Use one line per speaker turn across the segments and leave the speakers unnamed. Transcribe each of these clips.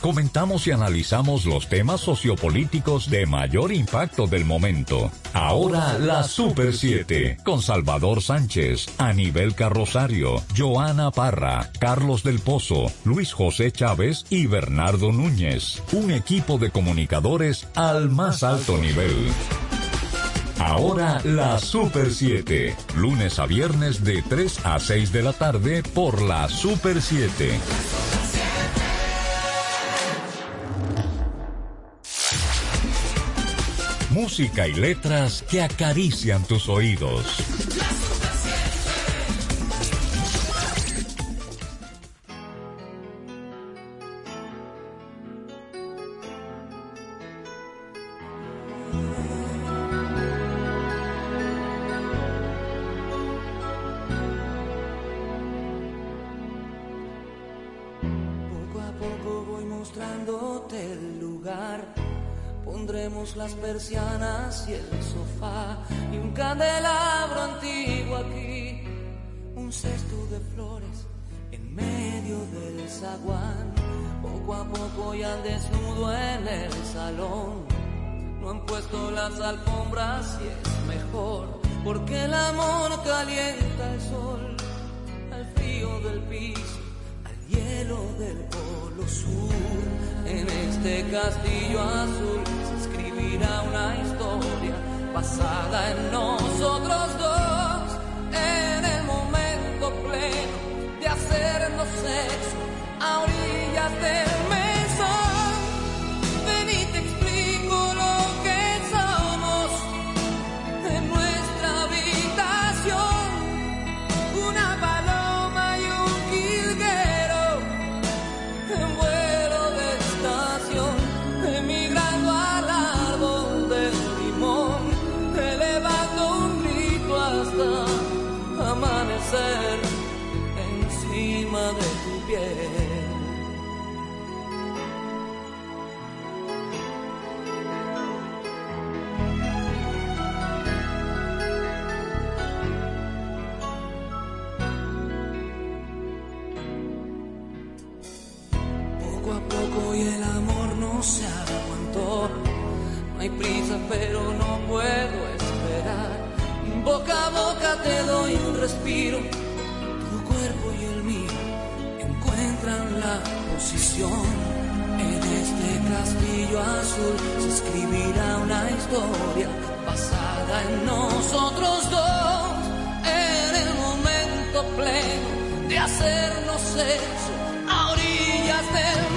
comentamos y analizamos los temas sociopolíticos de mayor impacto del momento. Ahora la Super 7 con Salvador Sánchez, Anibel Carrosario, Joana Parra, Carlos del Pozo, Luis José Chávez y Bernardo Núñez. Un equipo de comunicadores al más alto nivel. Ahora la Super 7, lunes a viernes de 3 a 6 de la tarde por la Super 7. Música y letras que acarician tus oídos.
Cesto de flores en medio del zaguán. Poco a poco y al desnudo en el salón. No han puesto las alfombras y es mejor. Porque el amor calienta el sol al frío del piso al hielo del polo sur. En este castillo azul se escribirá una historia basada en nosotros dos. Se escribirá una historia basada en nosotros dos. En el momento pleno de hacernos sexo a orillas del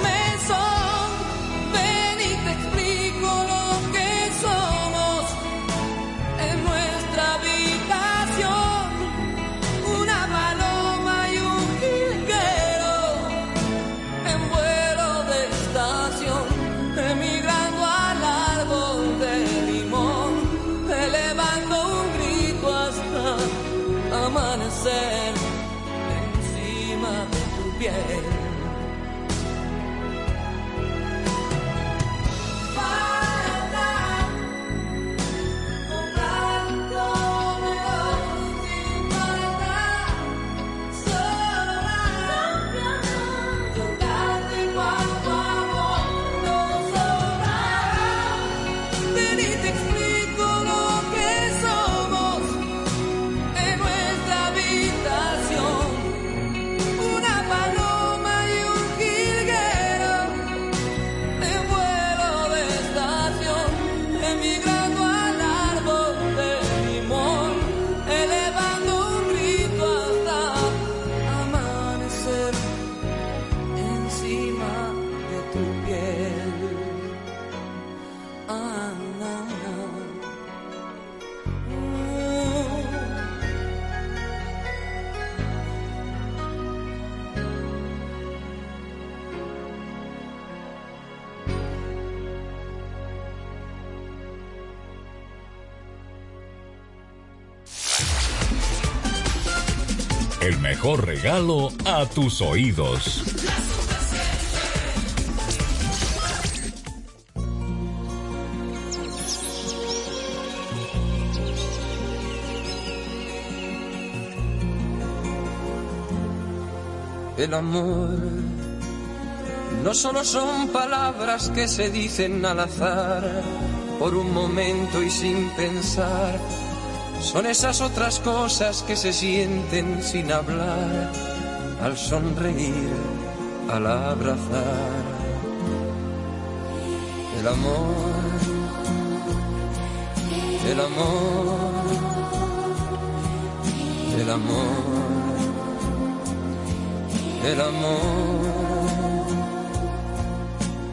regalo a tus oídos.
El amor
no solo son palabras que se dicen al azar, por un momento y sin pensar, son esas otras cosas que se sienten sin hablar, al sonreír, al abrazar. El amor, el amor, el amor, el amor,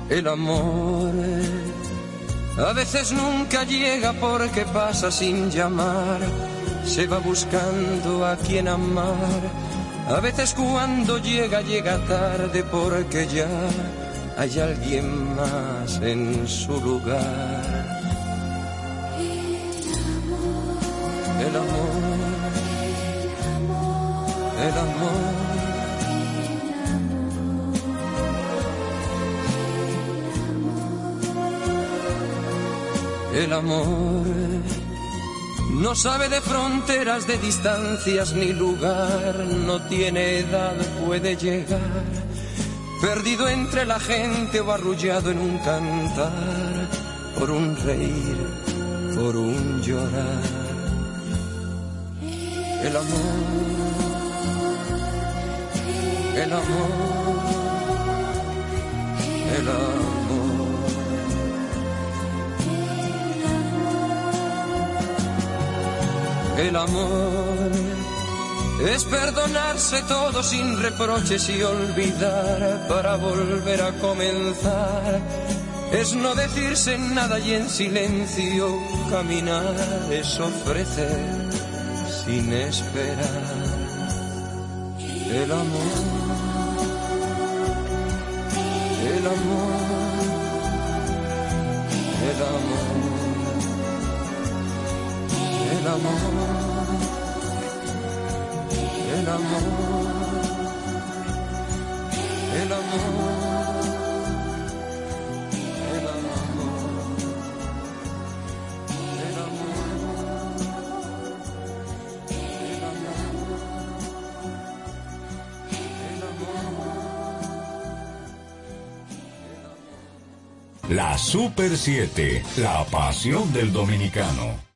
el amor. A veces nunca llega porque pasa sin llamar, se va buscando a quien amar. A veces cuando llega, llega tarde porque ya hay alguien más en su lugar. El amor, el amor. El amor no sabe de fronteras, de distancias ni lugar, no tiene edad, puede llegar perdido entre la gente o arrullado en un cantar, por un reír, por un llorar. El amor, el amor, el amor. El amor es perdonarse todo sin reproches y olvidar para volver a comenzar. Es no decirse nada y en silencio caminar. Es ofrecer sin esperar. El amor, el amor, el amor, el amor el amor, el amor, el amor, el amor, el amor,
La Super 7, la pasión del dominicano.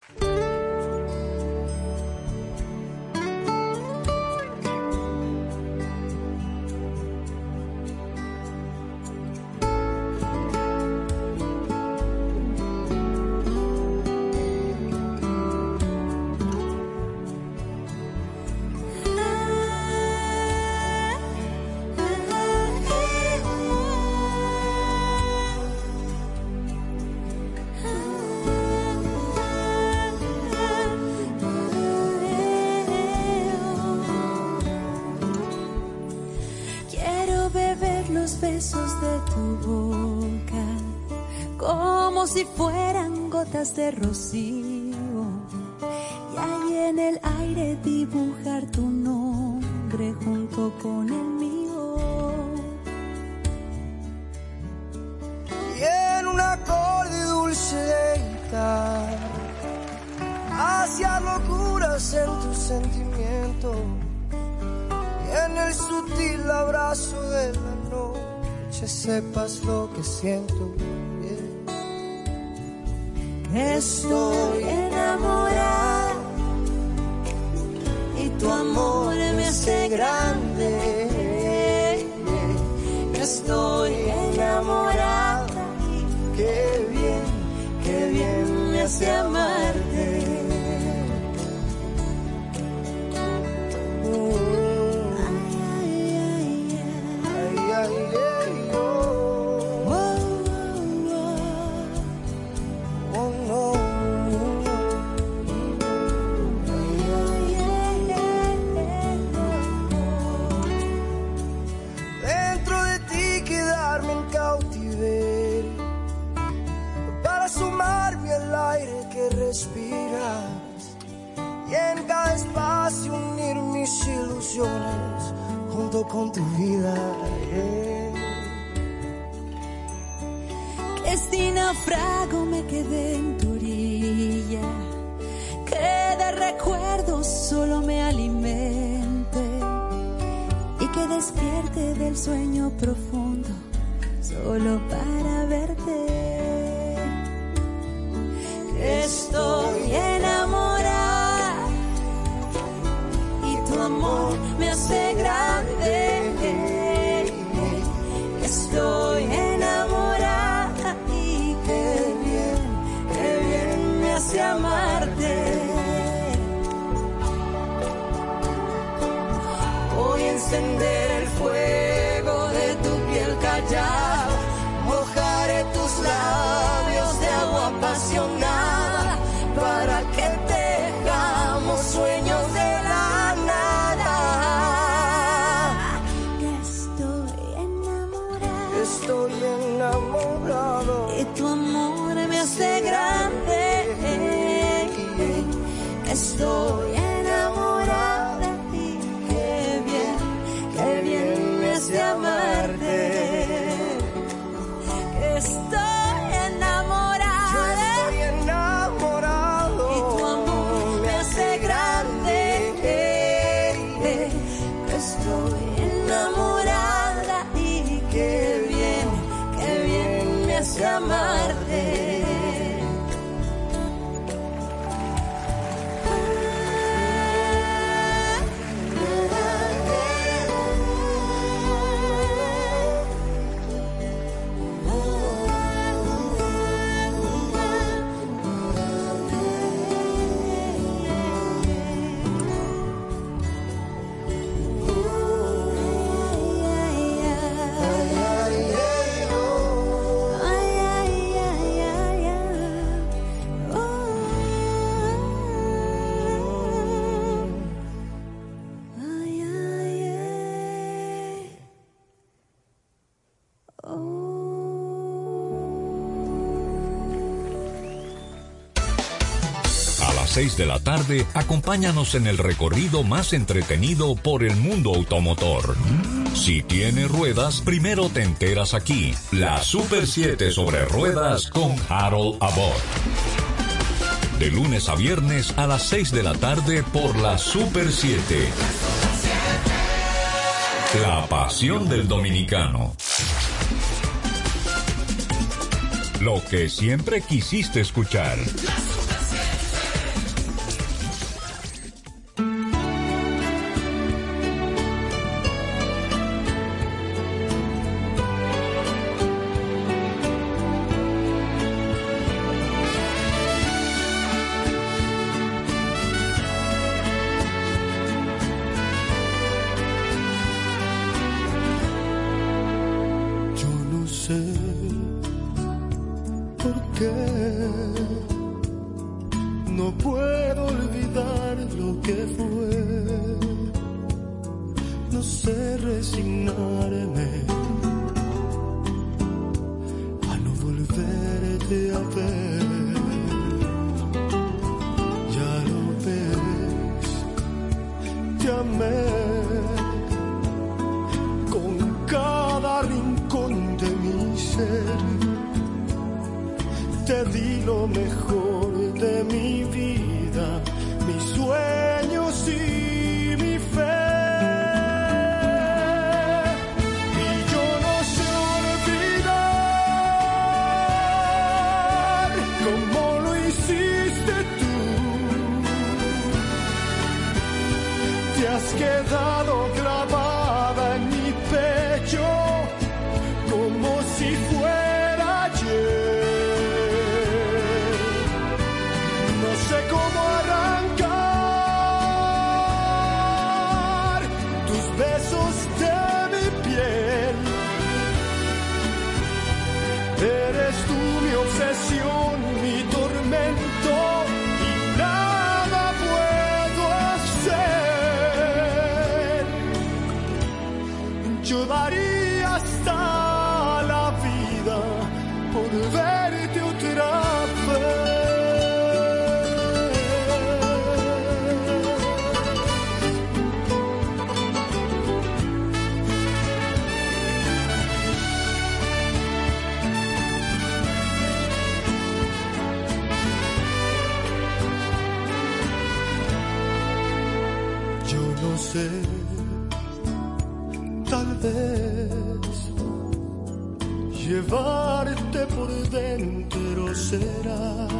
De rocío y ahí en el aire dibujar tu nombre junto con el mío.
Y en un acorde dulce de hacia locuras en tu sentimiento y en el sutil abrazo de la noche sepas lo que siento
Estoy enamorada y tu amor me hace grande. Estoy enamorada, qué bien, qué bien me hace amarte. amarte. Voy a encender.
6 de la tarde, acompáñanos en el recorrido más entretenido por el mundo automotor. Si tiene ruedas, primero te enteras aquí. La Super 7 sobre ruedas con Harold Abbott. De lunes a viernes a las 6 de la tarde por la Super 7. La pasión del dominicano. Lo que siempre quisiste escuchar. the será.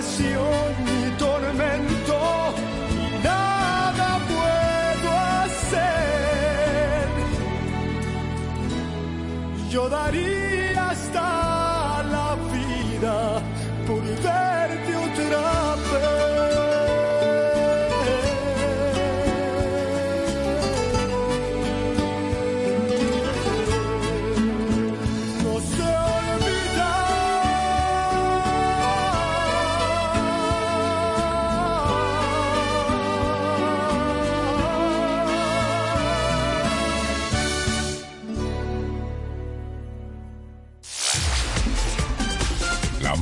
See
you.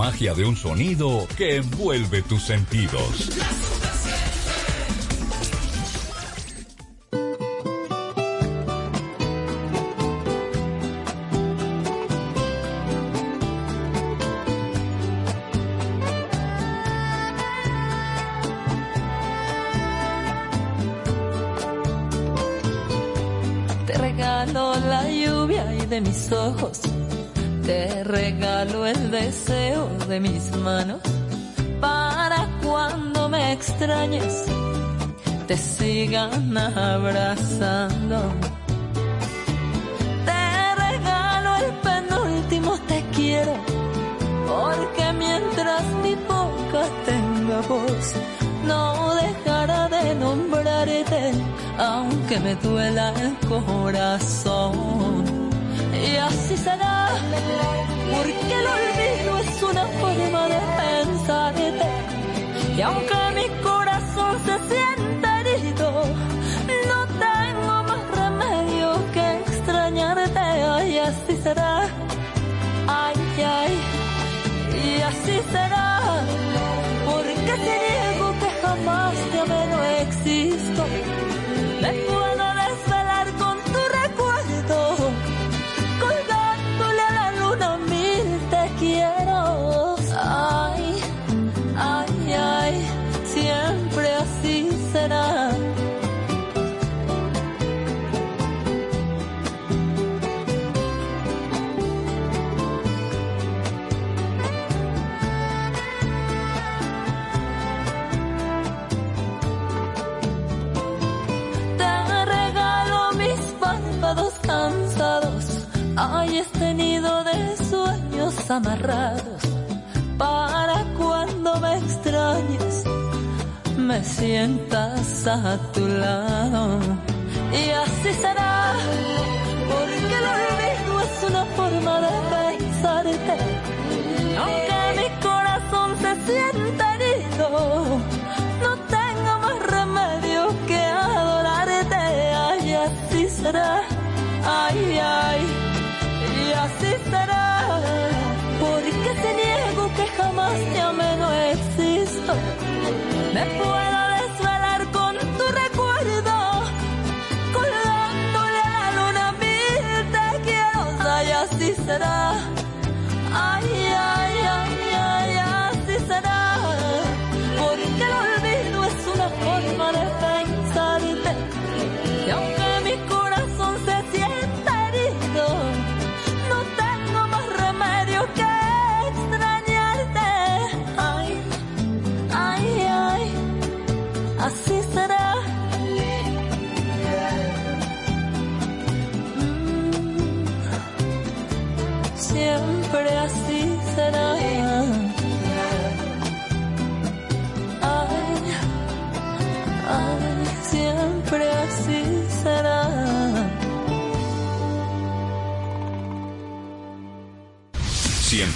magia de un sonido que envuelve tus sentidos.
Christmas. 两个。amarrados. Para cuando me extrañes, me sientas a tu lado. Y así será, porque el olvido es una forma de pensarte. Aunque mi corazón se sienta herido Este te amé no existo. Me puedo desvelar con tu recuerdo, colgándole a la luna mil te quiero, y así será.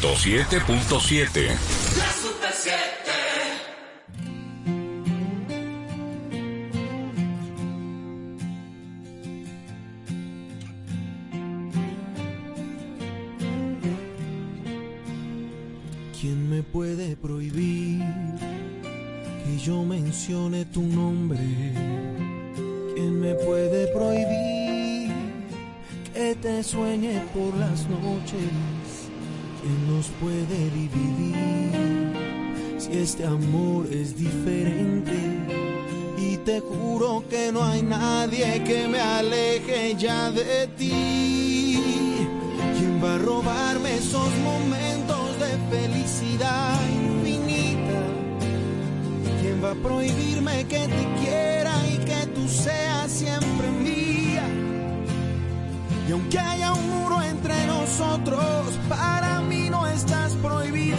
107.7.
prohibirme que te quiera y que tú seas siempre mía? Y aunque haya un muro entre nosotros, para mí no estás prohibida.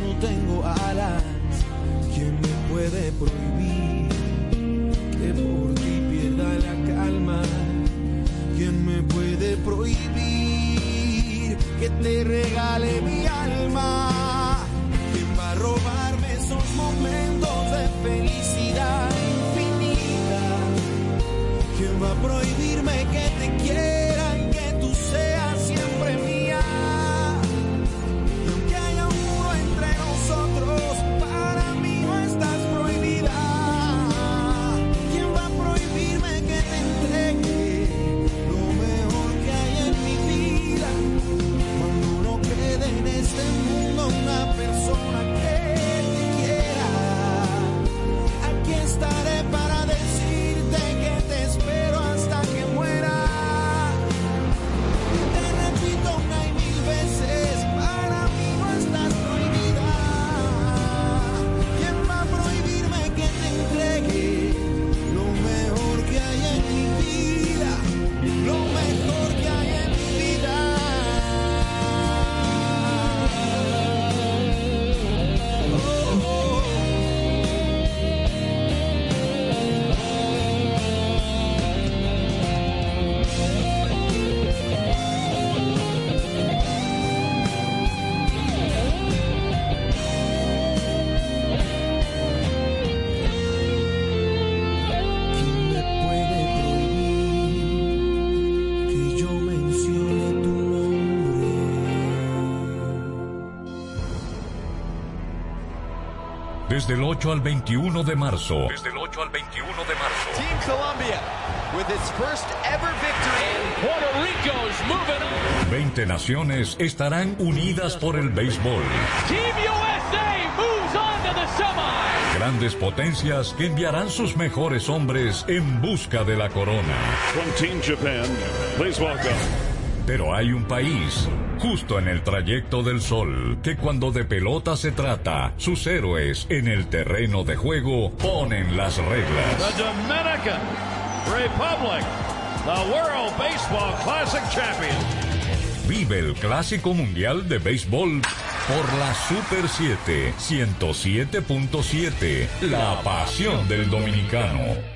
No tengo alas. ¿Quién me puede prohibir que por ti pierda la calma? ¿Quién me puede prohibir que te regale mi alma? ¿Quién va a robarme esos momentos de felicidad infinita? ¿Quién va a prohibirme que
Desde el 8 al 21 de marzo. Desde el 8 al 21 de marzo.
Team Colombia with its first ever victory. Puerto Rico's moving on.
20 naciones estarán unidas por el béisbol.
Team USA moves on to the semi.
Grandes potencias que enviarán sus mejores hombres en busca de la corona.
From Team Japan, please welcome
Pero hay un país, justo en el trayecto del sol, que cuando de pelota se trata, sus héroes en el terreno de juego ponen las reglas.
the Dominican Republic, the World Baseball Classic champion.
Vive el Clásico Mundial de Béisbol por la Super 7 107.7, la pasión del dominicano.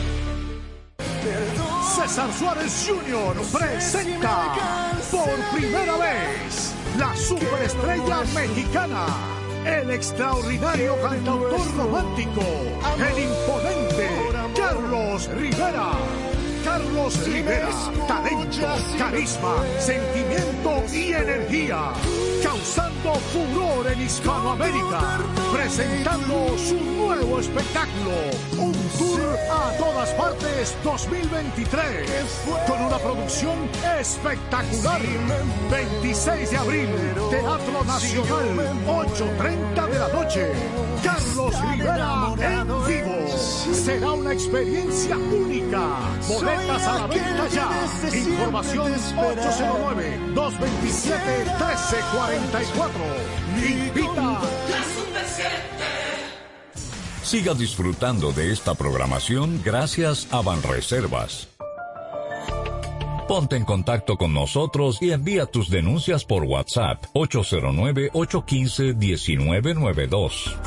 César Suárez Jr. presenta por primera vez la superestrella mexicana, el extraordinario cantautor romántico, el imponente Carlos Rivera. Carlos Rivera, talento, carisma, sentimiento y energía, causando furor en Hispanoamérica, presentando su nuevo espectáculo, un tour a todas partes 2023, con una producción espectacular. 26 de abril, Teatro Nacional, 8.30 de la noche. Carlos Rivera en vivo. Será una experiencia única. Boletas a la venta ya. Información 809-227-1344. Invita.
Siga disfrutando de esta programación gracias a Banreservas. Ponte en contacto con nosotros y envía tus denuncias por WhatsApp 809-815-1992.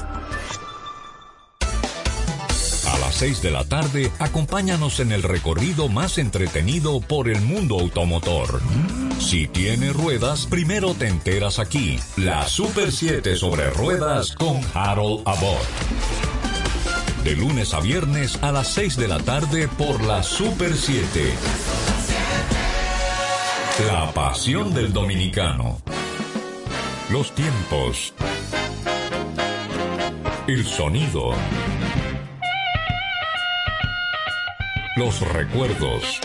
A las 6 de la tarde, acompáñanos en el recorrido más entretenido por el mundo automotor. Si tiene ruedas, primero te enteras aquí. La Super 7 sobre ruedas con Harold Abbott. De lunes a viernes a las 6 de la tarde por la Super 7. La pasión del dominicano. Los tiempos. El sonido. Los recuerdos.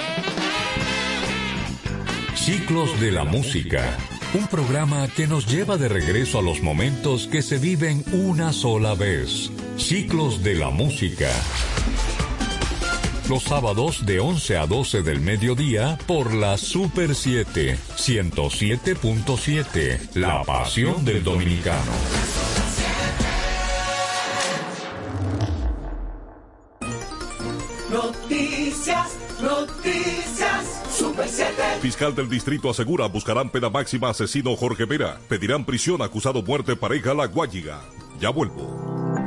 Ciclos de la música. Un programa que nos lleva de regreso a los momentos que se viven una sola vez. Ciclos de la música. Los sábados de 11 a 12 del mediodía por la Super 7, 107.7, La Pasión del Dominicano.
Noticias, noticias, Super 7.
Fiscal del distrito asegura buscarán pena máxima asesino Jorge Vera. Pedirán prisión acusado muerte pareja La Guayiga. Ya vuelvo.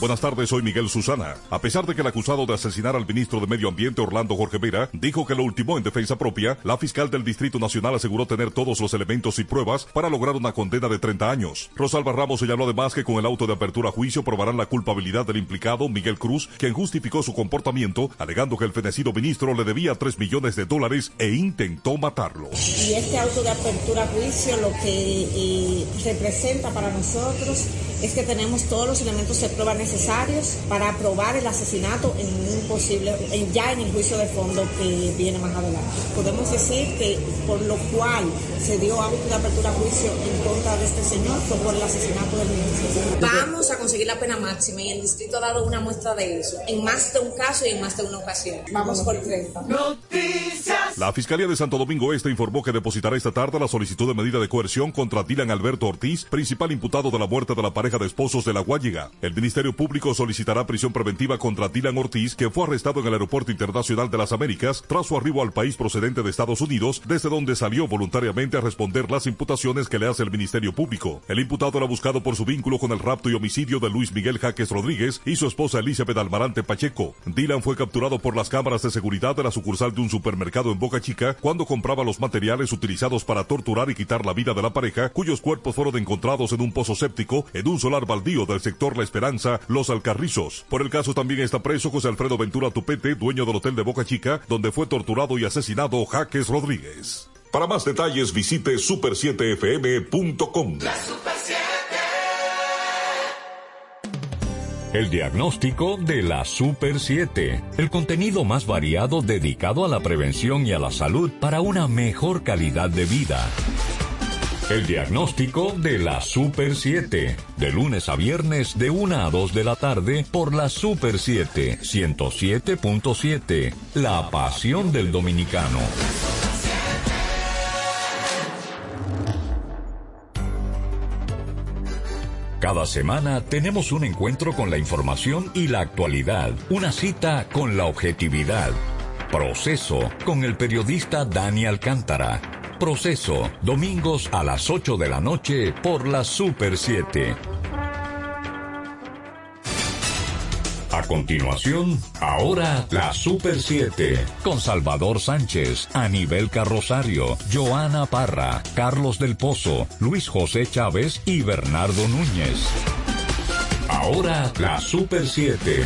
Buenas tardes, soy Miguel Susana. A pesar de que el acusado de asesinar al ministro de Medio Ambiente Orlando Jorge Vera dijo que lo ultimó en defensa propia, la fiscal del Distrito Nacional aseguró tener todos los elementos y pruebas para lograr una condena de 30 años. Rosalba Ramos señaló además que con el auto de apertura a juicio probarán la culpabilidad del implicado Miguel Cruz, quien justificó su comportamiento alegando que el fenecido ministro le debía 3 millones de dólares e intentó matarlo.
Y este auto de apertura a juicio lo que eh, representa para nosotros es que tenemos todos los elementos de prueba necesarios para probar el asesinato en un posible, en- ya en el juicio de fondo que viene más adelante. Podemos decir que por lo cual se dio de apertura a juicio en contra de este señor fue por el asesinato del ministro. Vamos a conseguir la pena máxima y el distrito ha dado una muestra de eso en más de un caso y en más de una ocasión. Vamos por 30.
Noticias.
La Fiscalía de Santo Domingo Este informó que depositará esta tarde la solicitud de medida de coerción contra Dylan Alberto Ortiz, principal imputado de la muerte de la pareja de esposos de la Guayiga. El Ministerio Público solicitará prisión preventiva contra Dylan Ortiz, que fue arrestado en el Aeropuerto Internacional de las Américas tras su arribo al país procedente de Estados Unidos, desde donde salió voluntariamente a responder las imputaciones que le hace el Ministerio Público. El imputado era buscado por su vínculo con el rapto y homicidio de Luis Miguel Jaques Rodríguez y su esposa Elizabeth Almarante Pacheco. Dylan fue capturado por las cámaras de seguridad de la sucursal de un supermercado en Boca Chica cuando compraba los materiales utilizados para torturar y quitar la vida de la pareja, cuyos cuerpos fueron encontrados en un pozo séptico en un solar baldío del sector La Esperanza, Los Alcarrizos. Por el caso también está preso José Alfredo Ventura Tupete, dueño del hotel de Boca Chica, donde fue torturado y asesinado Jaques Rodríguez. Para más detalles visite super7fm.com.
La Super 7.
El diagnóstico de la Super 7. El contenido más variado dedicado a la prevención y a la salud para una mejor calidad de vida. El diagnóstico de la Super 7. De lunes a viernes de 1 a 2 de la tarde por la Super 7 107.7. La pasión del dominicano. Cada semana tenemos un encuentro con la información y la actualidad, una cita con la objetividad. Proceso con el periodista Dani Alcántara. Proceso, domingos a las 8 de la noche por la Super 7. A continuación, ahora la Super 7, con Salvador Sánchez, Anibel Carrosario, Joana Parra, Carlos del Pozo, Luis José Chávez y Bernardo Núñez. Ahora la Super 7.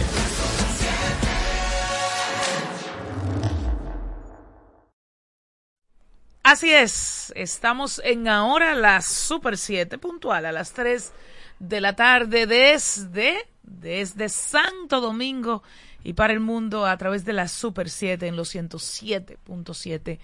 Así es, estamos en ahora la Super 7, puntual a las 3 de la tarde desde, desde Santo Domingo y para el mundo a través de la Super 7 en los 107.7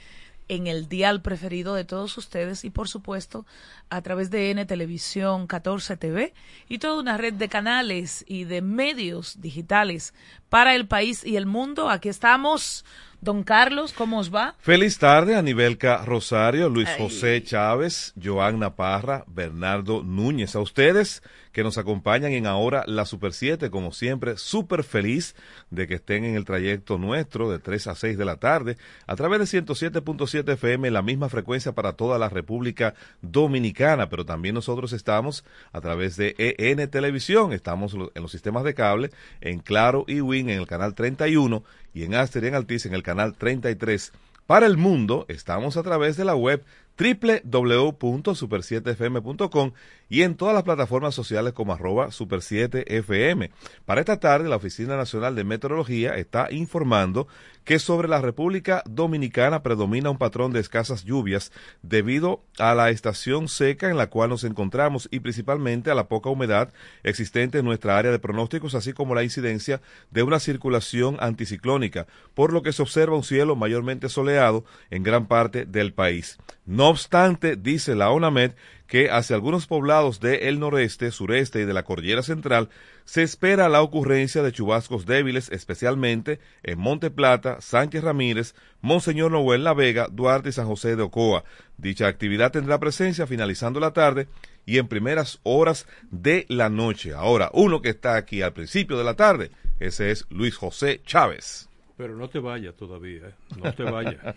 en el dial preferido de todos ustedes y por supuesto a través de N Televisión 14 TV y toda una red de canales y de medios digitales para el país y el mundo. Aquí estamos Don Carlos, ¿cómo os va?
Feliz tarde a Nivelca Rosario, Luis José Chávez, Joanna Parra, Bernardo Núñez. A ustedes que nos acompañan en ahora la Super 7, como siempre, súper feliz de que estén en el trayecto nuestro de 3 a 6 de la tarde a través de 107.7 FM, la misma frecuencia para toda la República Dominicana, pero también nosotros estamos a través de EN Televisión, estamos en los sistemas de cable, en Claro y Win en el canal 31 y en Aster y en Altice en el canal 33. Para el mundo, estamos a través de la web www.super7fm.com y en todas las plataformas sociales como arroba super7fm. Para esta tarde, la Oficina Nacional de Meteorología está informando que sobre la República Dominicana predomina un patrón de escasas lluvias debido a la estación seca en la cual nos encontramos y principalmente a la poca humedad existente en nuestra área de pronósticos, así como la incidencia de una circulación anticiclónica, por lo que se observa un cielo mayormente soleado en gran parte del país. No obstante, dice la ONAMED que hacia algunos poblados del noreste, sureste y de la cordillera central se espera la ocurrencia de chubascos débiles, especialmente en Monte Plata, Sánchez Ramírez, Monseñor Noel La Vega, Duarte y San José de Ocoa. Dicha actividad tendrá presencia finalizando la tarde y en primeras horas de la noche. Ahora, uno que está aquí al principio de la tarde, ese es Luis José Chávez.
Pero no te vayas todavía, ¿eh? no te vayas.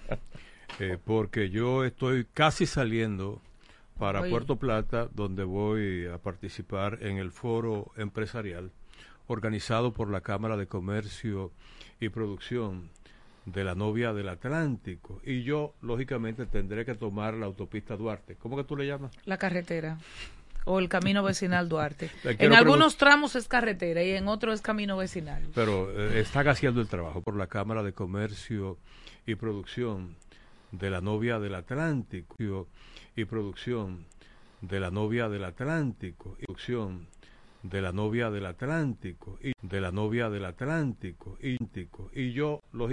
Eh, porque yo estoy casi saliendo para Puerto Plata, donde voy a participar en el foro empresarial organizado por la Cámara de Comercio y Producción de la novia del Atlántico. Y yo, lógicamente, tendré que tomar la autopista Duarte. ¿Cómo que tú le llamas?
La carretera. O el camino vecinal Duarte. En algunos tramos es carretera y en otros es camino vecinal.
Pero eh, están haciendo el trabajo por la Cámara de Comercio y Producción de la novia del Atlántico y producción de la novia del Atlántico y producción de la novia del Atlántico y de la novia del Atlántico y, y yo